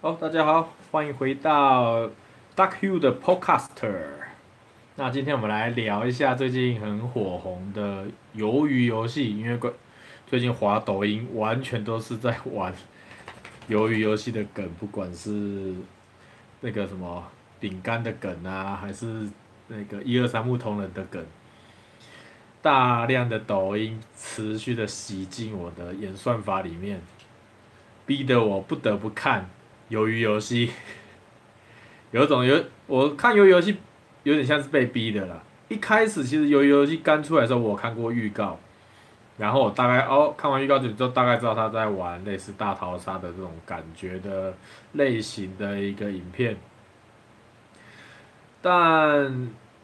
好，大家好，欢迎回到 Duck Hill 的 Podcaster。那今天我们来聊一下最近很火红的鱿鱼游戏，因为最近滑抖音完全都是在玩鱿鱼游戏的梗，不管是那个什么饼干的梗啊，还是那个一二三木头人的梗，大量的抖音持续的洗进我的演算法里面，逼得我不得不看。鱿鱼游戏，有种有我看鱿鱼游戏有点像是被逼的啦。一开始其实鱿鱼游戏刚出来的时候，我看过预告，然后我大概哦看完预告就就大概知道他在玩类似大逃杀的这种感觉的类型的一个影片。但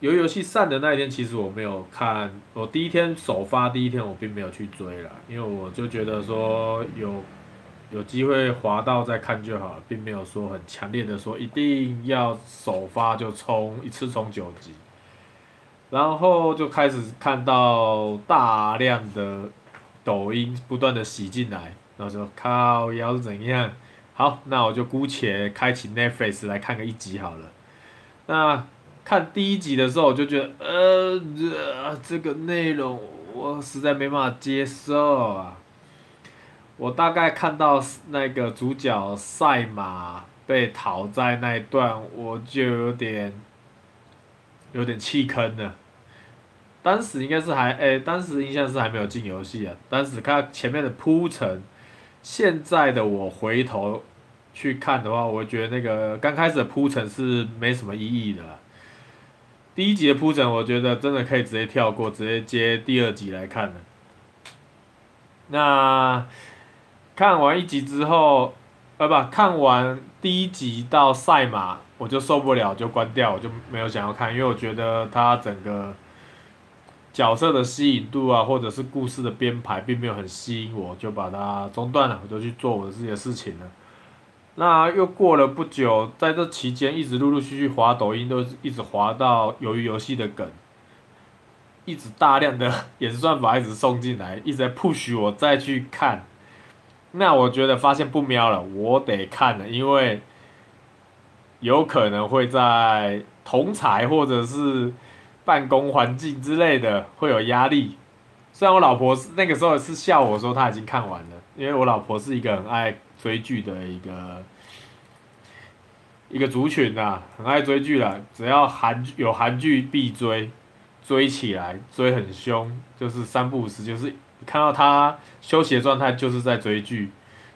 鱿鱼游戏散的那一天，其实我没有看，我第一天首发第一天我并没有去追了，因为我就觉得说有。有机会滑到再看就好了，并没有说很强烈的说一定要首发就冲一次冲九集，然后就开始看到大量的抖音不断的洗进来，然后就靠要是怎样？好，那我就姑且开启 Netflix 来看个一集好了。那看第一集的时候，我就觉得呃，呃这个内容我实在没办法接受啊。我大概看到那个主角赛马被讨债那一段，我就有点有点弃坑了。当时应该是还诶、当时印象是还没有进游戏啊。当时看前面的铺陈，现在的我回头去看的话，我觉得那个刚开始的铺陈是没什么意义的。第一集的铺陈，我觉得真的可以直接跳过，直接接第二集来看了。那。看完一集之后，呃不，看完第一集到赛马，我就受不了，就关掉，我就没有想要看，因为我觉得它整个角色的吸引度啊，或者是故事的编排，并没有很吸引我，就把它中断了，我就去做我的自己的事情了。那又过了不久，在这期间一直陆陆续续滑抖音，都一直滑到鱿鱼游戏的梗，一直大量的 演算法一直送进来，一直在 push 我再去看。那我觉得发现不喵了，我得看了，因为有可能会在同侪或者是办公环境之类的会有压力。虽然我老婆那个时候是笑我说她已经看完了，因为我老婆是一个很爱追剧的一个一个族群呐，很爱追剧的，只要韩有韩剧必追，追起来追很凶，就是三不五时就是。看到他休息的状态，就是在追剧，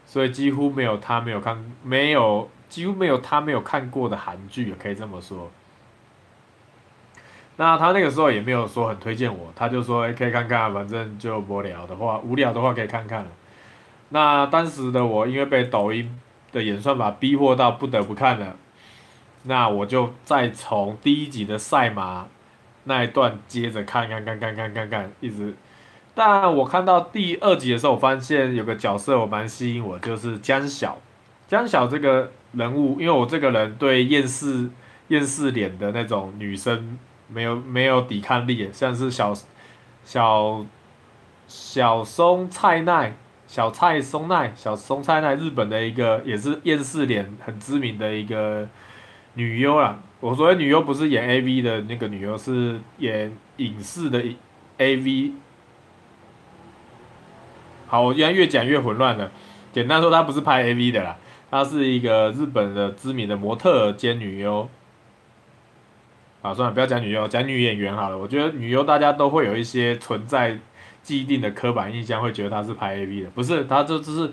所以几乎没有他没有看，没有几乎没有他没有看过的韩剧，可以这么说。那他那个时候也没有说很推荐我，他就说，欸，可以看看，反正就无聊的话，无聊的话可以看看。那当时的我因为被抖音的演算法逼迫到不得不看了，那我就再从第一集的赛马那一段接着，看，看，看，看，看，看，一直。但我看到第二集的时候，我发现有个角色我蛮吸引我，就是江小。江小这个人物，因为我这个人对厌世厌世脸的那种女生没有 没有抵抗力，像是小小小松菜奈、小菜松奈、小松菜奈，日本的一个也是厌世脸很知名的一个女优啦。我所谓女优不是演 AV 的那个女优，是演影视的 AV。好，我现在越讲越混乱了。简单说，她不是拍 AV 的啦，她是一个日本的知名的模特兼女优。啊，算了，不要讲女优，讲女演员好了。我觉得女优大家都会有一些存在既定的刻板印象，会觉得她是拍 AV 的。不是，她就只是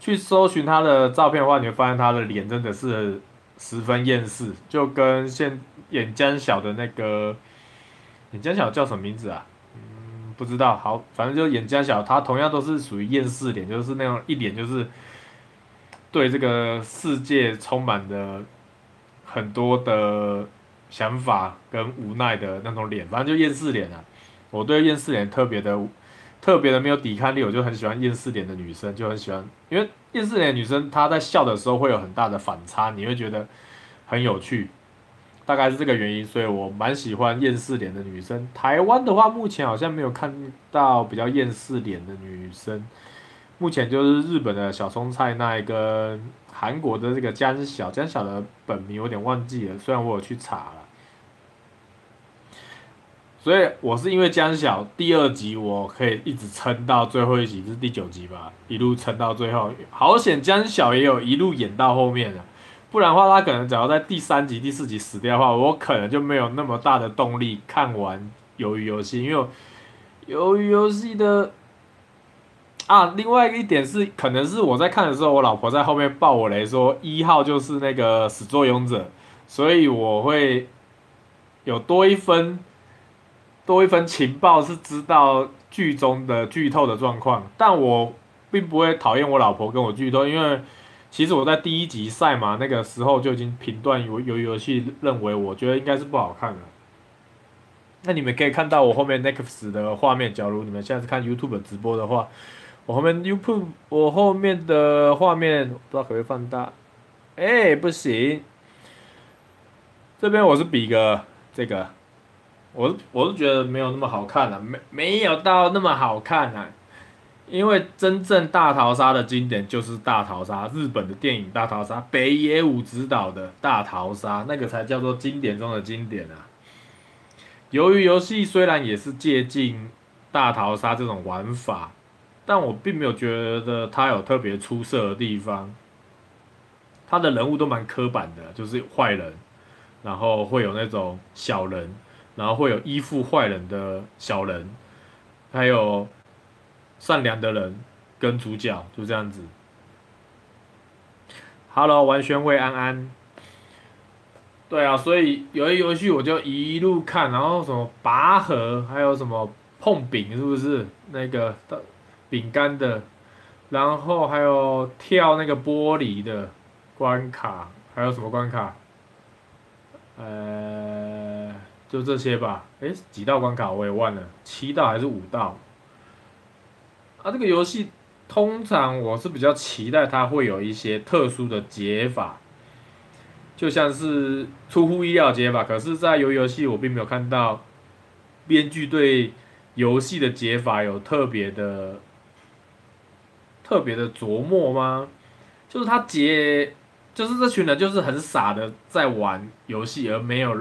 去搜寻她的照片的话，你会发现她的脸真的是十分厌世，就跟现演江小的那个演江小叫什么名字啊？不知道，好，反正就演江小，他同样都是属于厌世脸，就是那种一脸就是对这个世界充满了很多的想法跟无奈的那种脸，反正就厌世脸啊。我对厌世脸特别的特别的没有抵抗力，我就很喜欢厌世脸的女生，就很喜欢，因为厌世脸女生她在笑的时候会有很大的反差，你会觉得很有趣。大概是这个原因，所以我蛮喜欢厌世脸的女生。台湾的话，目前好像没有看到比较厌世脸的女生。目前就是日本的小松菜奈跟韩国的这个江小，江小的本名有点忘记了，虽然我有去查了。所以我是因为江小第二集我可以一直撑到最后一集，是第九集吧，一路撑到最后。好险江小也有一路演到后面的。不然的话，他可能只要在第三集、第四集死掉的话，我可能就没有那么大的动力看完《鱿鱼游戏》，因为《鱿鱼游戏》的啊，另外一点是，可能是我在看的时候，我老婆在后面爆我雷说一号就是那个始作俑者，所以我会有多一分多一分情报是知道剧中的剧透的状况，但我并不会讨厌我老婆跟我剧透，因为。其实我在第一集赛马那个时候就已经评断有有游戏，认为我觉得应该是不好看的。那你们可以看到我后面 Next 的画面，假如你们现在是看 YouTube 直播的话，我后面 YouTube 我后面的画面不知道可不可以放大？哎、不行。这边我是比个这个，我我是觉得没有那么好看了，没没有到那么好看啊。因为真正大逃杀的经典就是大逃杀，日本的电影大逃杀，北野武执导的大逃杀，那个才叫做经典中的经典啊。由于游戏虽然也是借鉴大逃杀这种玩法，但我并没有觉得它有特别出色的地方。他的人物都蛮刻板的，就是坏人，然后会有那种小人，然后会有依附坏人的小人，还有。善良的人跟主角就这样子。Hello，完全未安安。对啊，所以有一游戏我就一路看，然后什么拔河，还有什么碰饼，是不是那个的饼干的？然后还有跳那个玻璃的关卡，还有什么关卡？呃，就这些吧。诶，几道关卡我也忘了，七道还是五道？啊，这个游戏通常我是比较期待它会有一些特殊的解法，就像是出乎意料解法。可是，在游游戏我并没有看到编剧对游戏的解法有特别的、特别的琢磨吗？就是他解，就是这群人就是很傻的在玩游戏，而没有。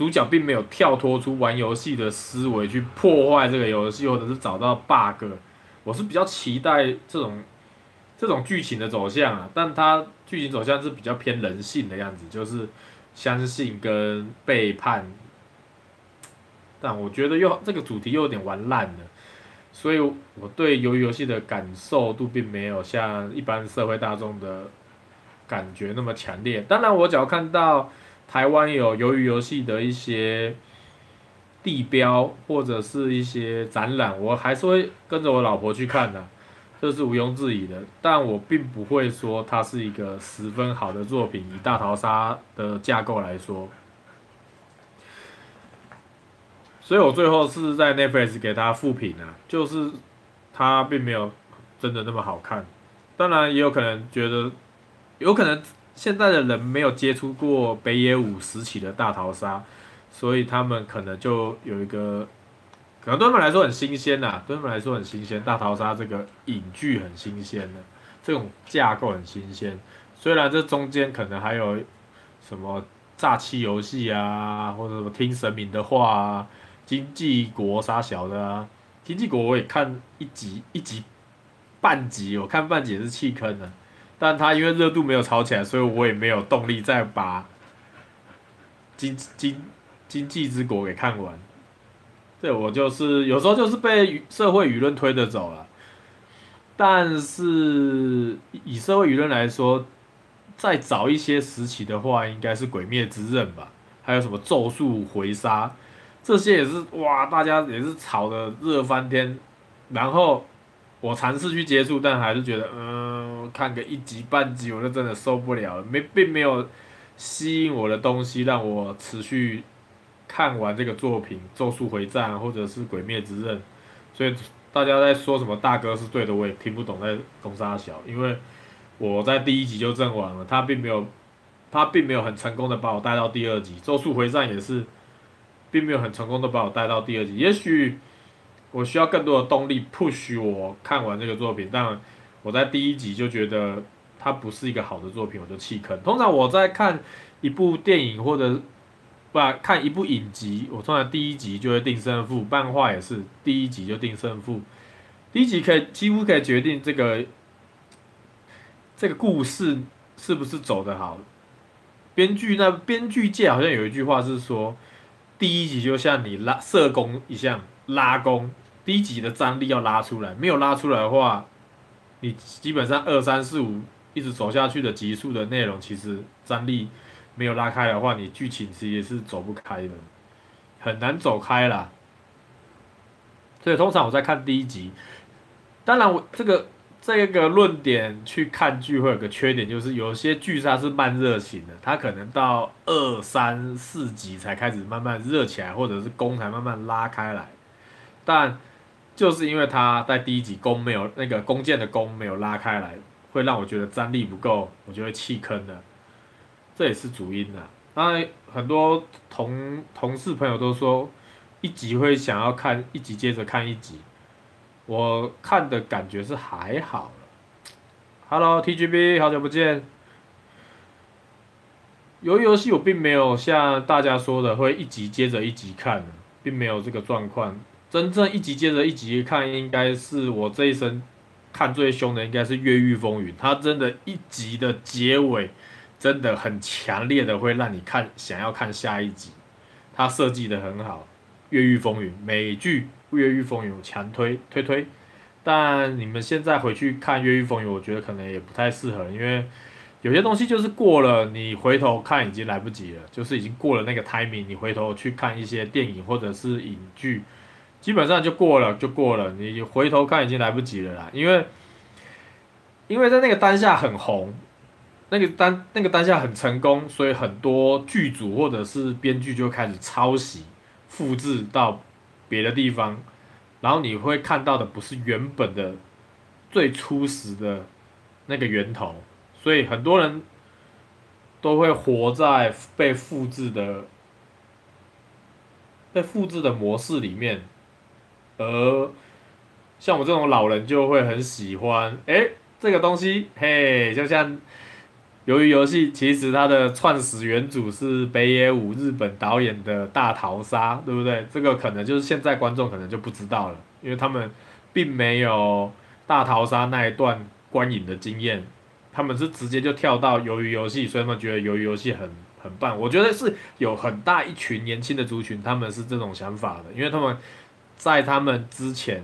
主角并没有跳脱出玩游戏的思维去破坏这个游戏，或者是找到 bug。我是比较期待这种这种剧情的走向啊，但它剧情走向是比较偏人性的样子，就是相信跟背叛。但我觉得又这个主题又有点玩烂了，所以我对游游戏的感受度并没有像一般社会大众的感觉那么强烈。当然，我只要看到。台湾有鱿鱼游戏的一些地标或者是一些展览，我还是会跟着我老婆去看的，这是毋庸置疑的。但我并不会说它是一个十分好的作品，以大逃杀的架构来说。所以我最后是在 Netflix 给他复评啊，就是它并没有真的那么好看。当然也有可能觉得，有可能。现在的人没有接触过北野武时期的大逃杀，所以他们可能就有一个，可能对他们来说很新鲜呐，对他们来说很新鲜。大逃杀这个影剧很新鲜的，这种架构很新鲜。虽然这中间可能还有什么诈欺游戏啊，或者什么听神明的话啊，经济国杀小的啊，经济国我也看一集一集半集，我看半集也是弃坑的。但他因为热度没有炒起来，所以我也没有动力再把经经经济之国给看完。对，我就是有时候就是被社会舆论推着走了。但是以社会舆论来说，再早一些时期的话，应该是《鬼灭之刃》吧？还有什么《咒术回杀》，这些也是哇，大家也是炒的热翻天。然后我尝试去接触，但还是觉得嗯。看个一集半集，我就真的受不了，没并没有吸引我的东西让我持续看完这个作品《咒术回战》或者是《鬼灭之刃》，所以大家在说什么大哥是对的，我也听不懂。在攻杀小，因为我在第一集就阵亡了，他并没有他并没有很成功的把我带到第二集，《咒术回战》也是并没有很成功的把我带到第二集，也许。我需要更多的动力 push 我看完这个作品，但我在第一集就觉得它不是一个好的作品，我就弃坑。通常我在看一部电影或者不看一部影集，我通常第一集就会定胜负，漫画也是第一集就定胜负，第一集可以几乎可以决定这个这个故事是不是走得好。编剧那编剧界好像有一句话是说，第一集就像你拉射弓一样拉弓。第一集的张力要拉出来，没有拉出来的话，你基本上二三四五一直走下去的集数的内容，其实张力没有拉开的话，你剧情其实也是走不开的，很难走开啦。所以通常我在看第一集，当然我这个这个论点去看剧会有个缺点，就是有些剧它是慢热型的，它可能到二三四集才开始慢慢热起来，或者是弓才慢慢拉开来，但。就是因为他在第一集弓没有那个弓箭的弓没有拉开来，会让我觉得张力不够，我就会弃坑的，这也是主因啊。当然很多同同事朋友都说，一集会想要看一集接着看一集，我看的感觉是还好。Hello TGB，好久不见。由于游戏我并没有像大家说的会一集接着一集看，并没有这个状况。真正一集接着一集看，应该是我这一生看最凶的，应该是《越狱风云》。它真的，一集的结尾真的很强烈的会让你看，想要看下一集。它设计的很好，《越狱风云》美剧《越狱风云》强推推推。但你们现在回去看《越狱风云》，我觉得可能也不太适合，因为有些东西就是过了，你回头看已经来不及了，就是已经过了那个 timing，你回头去看一些电影或者是影剧。基本上就过了，就过了。你回头看已经来不及了啦，因为，因为在那个当下很红，那个当那个当下很成功，所以很多剧组或者是编剧就开始抄袭、复制到别的地方，然后你会看到的不是原本的最初始的那个源头，所以很多人都会活在被复制的被复制的模式里面。而像我这种老人就会很喜欢，哎，这个东西，嘿，就像鱿鱼游戏，其实它的创始原主是北野武日本导演的大逃杀，对不对？这个可能就是现在观众可能就不知道了，因为他们并没有大逃杀那一段观影的经验，他们是直接就跳到鱿鱼游戏，所以他们觉得鱿鱼游戏很很棒。我觉得是有很大一群年轻的族群，他们是这种想法的，因为他们。在他们之前，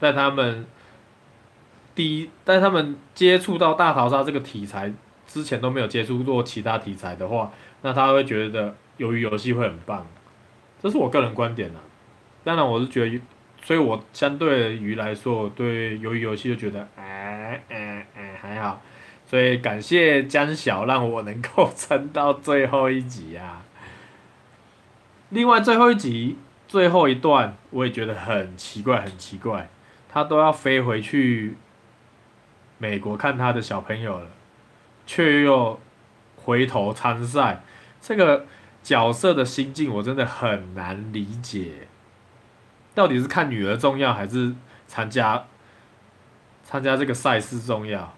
在他们第一，在他们接触到大逃杀这个题材之前都没有接触过其他题材的话，那他会觉得鱿鱼游戏会很棒，这是我个人观点啊。当然，我是觉得，所以我相对于来说，我对鱿鱼游戏就觉得，哎哎哎还好。所以感谢江小让我能够撑到最后一集啊。另外最后一集。最后一段我也觉得很奇怪，很奇怪，他都要飞回去美国看他的小朋友了，却又回头参赛，这个角色的心境我真的很难理解。到底是看女儿重要，还是参加参加这个赛事重要？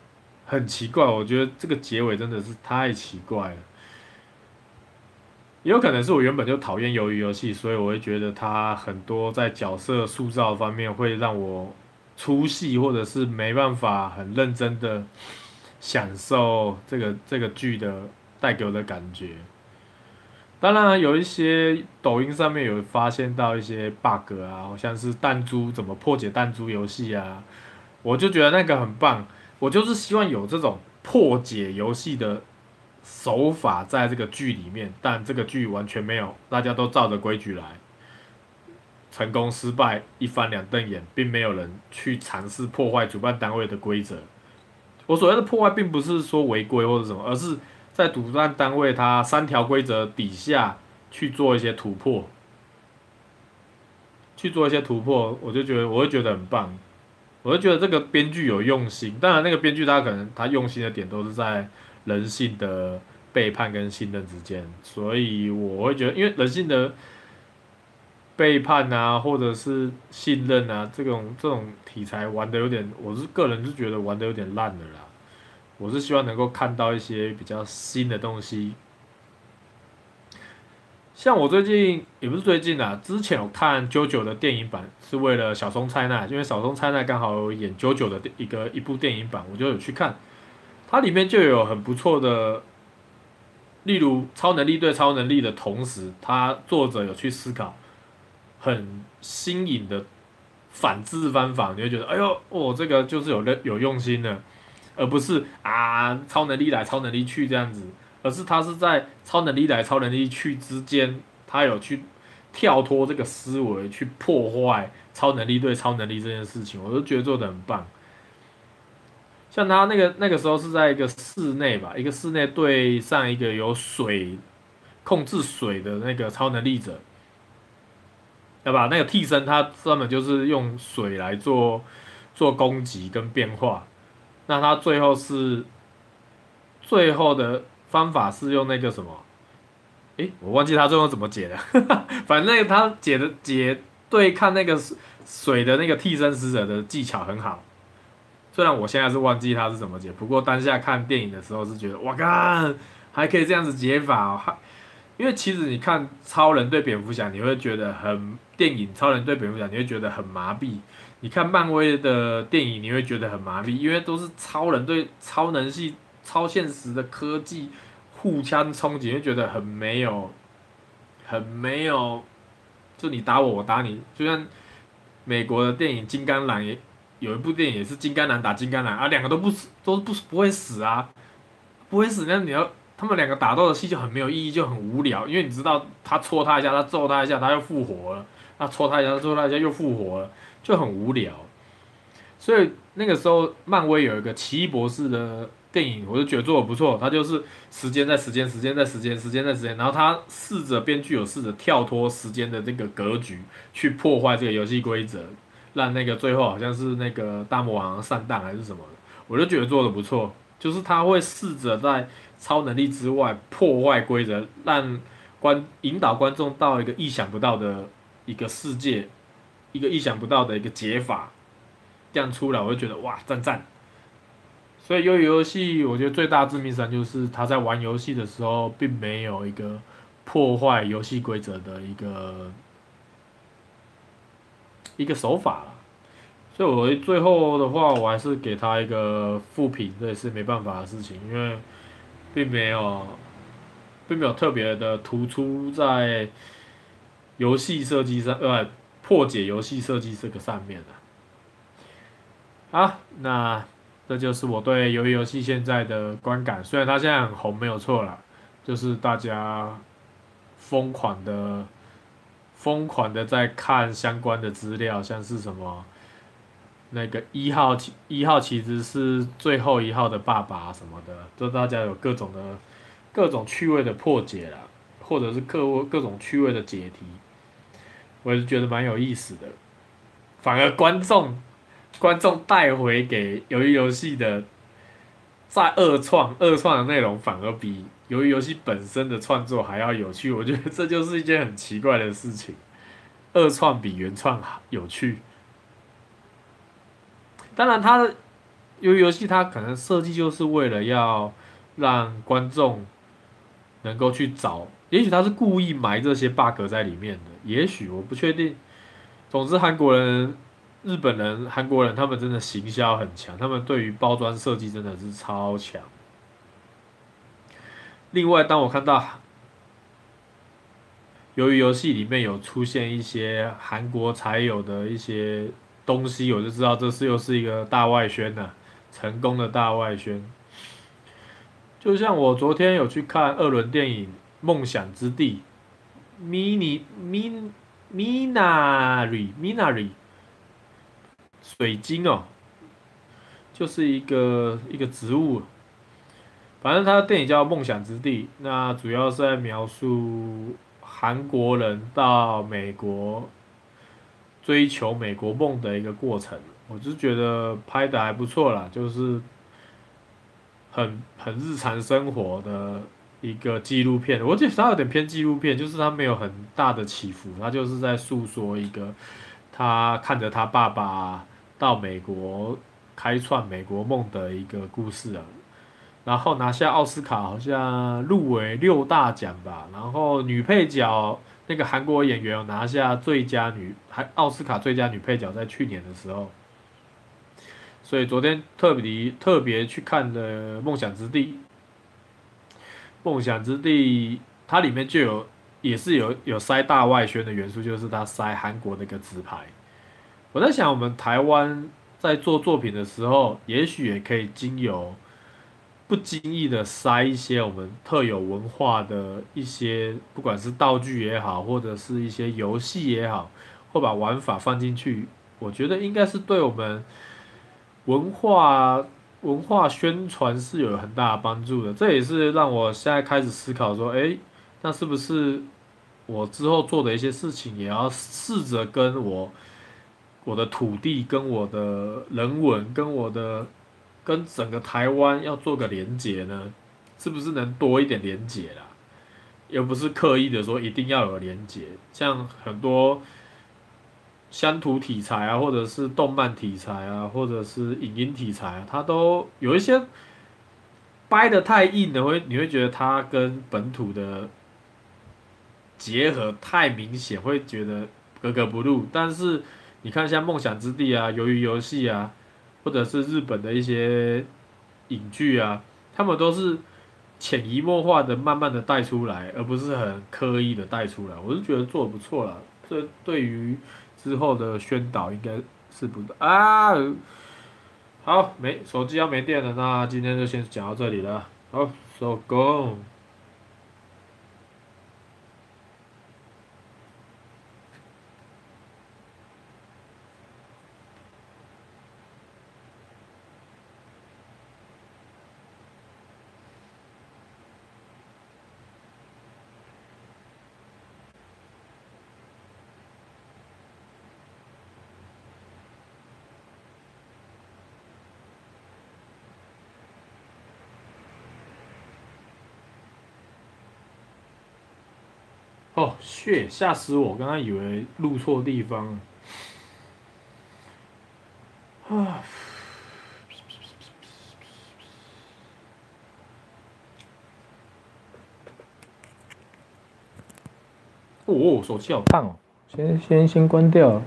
很奇怪，我觉得这个结尾真的是太奇怪了。也有可能是我原本就讨厌鱿鱼游戏，所以我会觉得它很多在角色塑造方面会让我出戏，或者是没办法很认真的享受这个这个剧的带给我的感觉。当然，有一些抖音上面有发现到一些 bug 啊，好像是弹珠怎么破解弹珠游戏啊，我就觉得那个很棒。我就是希望有这种破解游戏的。手法在这个剧里面，但这个剧完全没有，大家都照着规矩来，成功失败一翻两瞪眼，并没有人去尝试破坏主办单位的规则。我所谓的破坏，并不是说违规或者什么，而是在主办单位它三条规则底下去做一些突破，去做一些突破，我就觉得我会觉得很棒，我就觉得这个编剧有用心。当然，那个编剧他可能他用心的点都是在人性的背叛跟信任之间，所以我会觉得，因为人性的。背叛啊，或者是信任啊，这种这种题材玩的有点，我是个人是觉得玩的有点烂了啦。我是希望能够看到一些比较新的东西。像我最近也不是最近啊，之前有看 JoJo 的电影版，是为了小松菜奈，因为小松菜奈刚好有演 JoJo 的一个一部电影版，我就有去看。它里面就有很不错的，例如超能力对超能力的同时，它作者有去思考。很新颖的反制方法，你会觉得，哎呦，哦，这个就是有有用心的，而不是啊，超能力来，超能力去这样子，而是他是在超能力来，超能力去之间，他有去跳脱这个思维，去破坏超能力对超能力这件事情，我都觉得做的很棒。像他那个那个时候是在一个室内吧，一个室内对上一个有水控制水的那个超能力者。对吧？那个替身他专门就是用水来做做攻击跟变化，那他最后是最后的方法是用那个什么？诶，我忘记他最后怎么解的，反正他解的解对抗那个水的那个替身使者的技巧很好，虽然我现在是忘记他是怎么解，不过当下看电影的时候是觉得哇靠，还可以这样子解法。因为其实你看超人对蝙蝠侠，你会觉得很电影超人对蝙蝠侠，你会觉得很麻痹。你看漫威的电影，你会觉得很麻痹，因为都是超人对超能系、超现实的科技互相冲击，你会觉得很没有，很没有。就你打我，我打你。就像美国的电影《金刚狼》有一部电影也是金刚狼打金刚狼啊，两个都不死，都不不会死啊，不会死。那你要。他们两个打斗的戏就很没有意义，就很无聊，因为你知道他戳他一下，他揍他一下，他又复活了；他戳他一下，他揍他一下又复活了，就很无聊。所以那个时候，漫威有一个奇异博士的电影，我就觉得做的不错。他就是时间在时间，时间在时间，时间在时间，然后他试着编剧有试着跳脱时间的这个格局，去破坏这个游戏规则，让那个最后好像是那个大魔王上当还是什么的，我就觉得做的不错。就是他会试着在超能力之外破坏规则，让观引导观众到一个意想不到的一个世界，一个意想不到的一个解法，这样出来我就觉得哇赞赞。所以鱿鱼游戏我觉得最大致命伤就是他在玩游戏的时候并没有一个破坏游戏规则的一个一个手法。所以我最后的话我还是给他一个负评，这也是没办法的事情，因为。并没有，并没有特别的突出在游戏设计上，呃，破解游戏设计这个上面的。好，那这就是我对鱿鱼游戏现在的观感。虽然它现在很红，没有错啦，就是大家疯狂的、疯狂的在看相关的资料，像是什么。那个一号一号其实是最后一号的爸爸什么的，就大家有各种的各种趣味的破解啦，或者是各各种趣味的解题，我也是觉得蛮有意思的。反而观众观众带回给鱿鱼游戏的再二创二创的内容，反而比由于游戏本身的创作还要有趣。我觉得这就是一件很奇怪的事情，二创比原创有趣。当然，它的由于游戏它可能设计就是为了要让观众能够去找，也许他是故意埋这些 bug 在里面的，也许我不确定。总之，韩国人、日本人、韩国人他们真的行销很强，他们对于包装设计真的是超强。另外，当我看到由于游戏里面有出现一些韩国才有的一些。东西我就知道，这是又是一个大外宣呐，成功的大外宣。就像我昨天有去看二轮电影《梦想之地》，Mini Min Minari Minari 水晶哦，就是一个一个植物。反正他的电影叫《梦想之地》，那主要是在描述韩国人到美国追求美国梦的一个过程。我就觉得拍的还不错啦，就是很很日常生活的一个纪录片。我觉得他有点偏纪录片，就是他没有很大的起伏，他就是在诉说一个他看着他爸爸到美国开创美国梦的一个故事啊。然后拿下奥斯卡，好像入围六大奖吧。然后女配角那个韩国演员有拿下最佳女，还奥斯卡最佳女配角，在去年的时候。所以昨天特别特别去看了《梦想之地》。《梦想之地》它里面就有，也是有有塞大外宣的元素，就是它塞韩国那个纸牌。我在想，我们台湾在做作品的时候，也许也可以经由。不经意的塞一些我们特有文化的一些，不管是道具也好，或者是一些游戏也好，或把玩法放进去，我觉得应该是对我们文化文化宣传是有很大的帮助的。这也是让我现在开始思考说，诶，那是不是我之后做的一些事情，也要试着跟我我的土地、跟我的人文、跟我的。跟整个台湾要做个连结呢，是不是能多一点连结啦？又不是刻意的说一定要有连结，像很多乡土题材啊，或者是动漫题材啊，或者是影音题材啊，它都有一些掰得太硬的，会你会觉得它跟本土的结合太明显，会觉得格格不入。但是你看像梦想之地啊，鱿鱼游戏啊。或者是日本的一些影剧啊，他们都是潜移默化的、慢慢的带出来，而不是很刻意的带出来。我是觉得做的不错了，这对于之后的宣导应该是不啊。好，没手机要没电了，那今天就先讲到这里了。好，收工。哦，血吓死我！刚刚以为录错地方。啊！哦，手机好烫哦，先先先关掉。